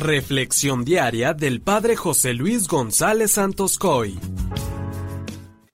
Reflexión diaria del Padre José Luis González Santos Coy.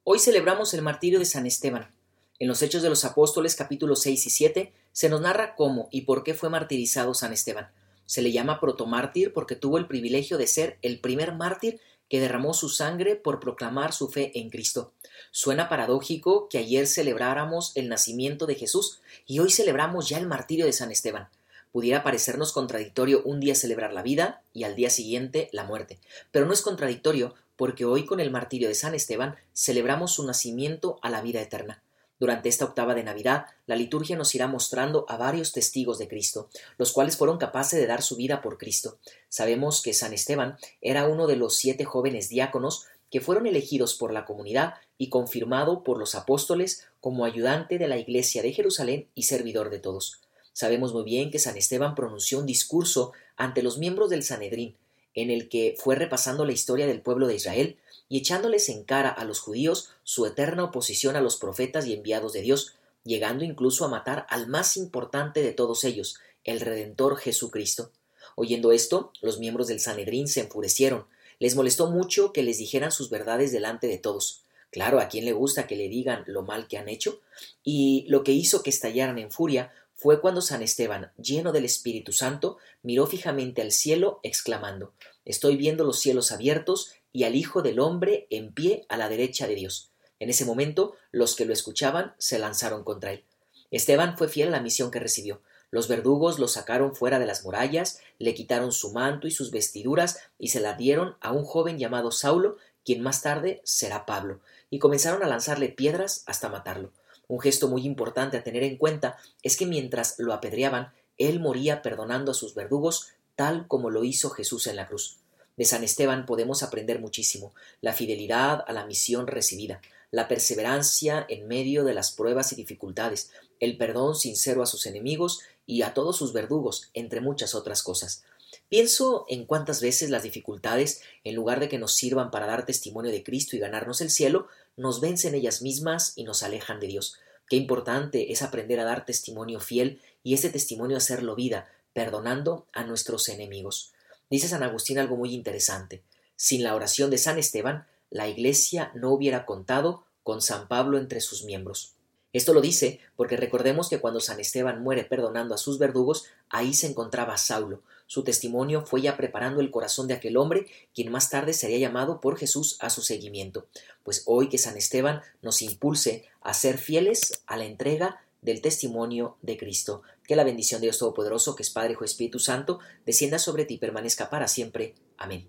Hoy celebramos el martirio de San Esteban. En los Hechos de los Apóstoles capítulos 6 y 7 se nos narra cómo y por qué fue martirizado San Esteban. Se le llama protomártir porque tuvo el privilegio de ser el primer mártir que derramó su sangre por proclamar su fe en Cristo. Suena paradójico que ayer celebráramos el nacimiento de Jesús y hoy celebramos ya el martirio de San Esteban. Pudiera parecernos contradictorio un día celebrar la vida y al día siguiente la muerte, pero no es contradictorio porque hoy con el martirio de San Esteban celebramos su nacimiento a la vida eterna. Durante esta octava de Navidad, la liturgia nos irá mostrando a varios testigos de Cristo, los cuales fueron capaces de dar su vida por Cristo. Sabemos que San Esteban era uno de los siete jóvenes diáconos que fueron elegidos por la comunidad y confirmado por los apóstoles como ayudante de la Iglesia de Jerusalén y servidor de todos. Sabemos muy bien que San Esteban pronunció un discurso ante los miembros del Sanedrín, en el que fue repasando la historia del pueblo de Israel y echándoles en cara a los judíos su eterna oposición a los profetas y enviados de Dios, llegando incluso a matar al más importante de todos ellos, el Redentor Jesucristo. Oyendo esto, los miembros del Sanedrín se enfurecieron, les molestó mucho que les dijeran sus verdades delante de todos. Claro, a quién le gusta que le digan lo mal que han hecho, y lo que hizo que estallaran en furia fue cuando San Esteban, lleno del Espíritu Santo, miró fijamente al cielo, exclamando Estoy viendo los cielos abiertos y al Hijo del Hombre en pie a la derecha de Dios. En ese momento, los que lo escuchaban se lanzaron contra él. Esteban fue fiel a la misión que recibió. Los verdugos lo sacaron fuera de las murallas, le quitaron su manto y sus vestiduras y se la dieron a un joven llamado Saulo, quien más tarde será Pablo, y comenzaron a lanzarle piedras hasta matarlo. Un gesto muy importante a tener en cuenta es que mientras lo apedreaban, él moría perdonando a sus verdugos, tal como lo hizo Jesús en la cruz. De San Esteban podemos aprender muchísimo, la fidelidad a la misión recibida, la perseverancia en medio de las pruebas y dificultades, el perdón sincero a sus enemigos y a todos sus verdugos, entre muchas otras cosas. Pienso en cuántas veces las dificultades, en lugar de que nos sirvan para dar testimonio de Cristo y ganarnos el cielo, nos vencen ellas mismas y nos alejan de Dios. Qué importante es aprender a dar testimonio fiel y ese testimonio hacerlo vida, perdonando a nuestros enemigos. Dice San Agustín algo muy interesante. Sin la oración de San Esteban, la Iglesia no hubiera contado con San Pablo entre sus miembros. Esto lo dice porque recordemos que cuando San Esteban muere perdonando a sus verdugos, ahí se encontraba Saulo. Su testimonio fue ya preparando el corazón de aquel hombre, quien más tarde sería llamado por Jesús a su seguimiento. Pues hoy que San Esteban nos impulse a ser fieles a la entrega del testimonio de Cristo. Que la bendición de Dios Todopoderoso, que es Padre, Hijo y Espíritu Santo, descienda sobre ti y permanezca para siempre. Amén.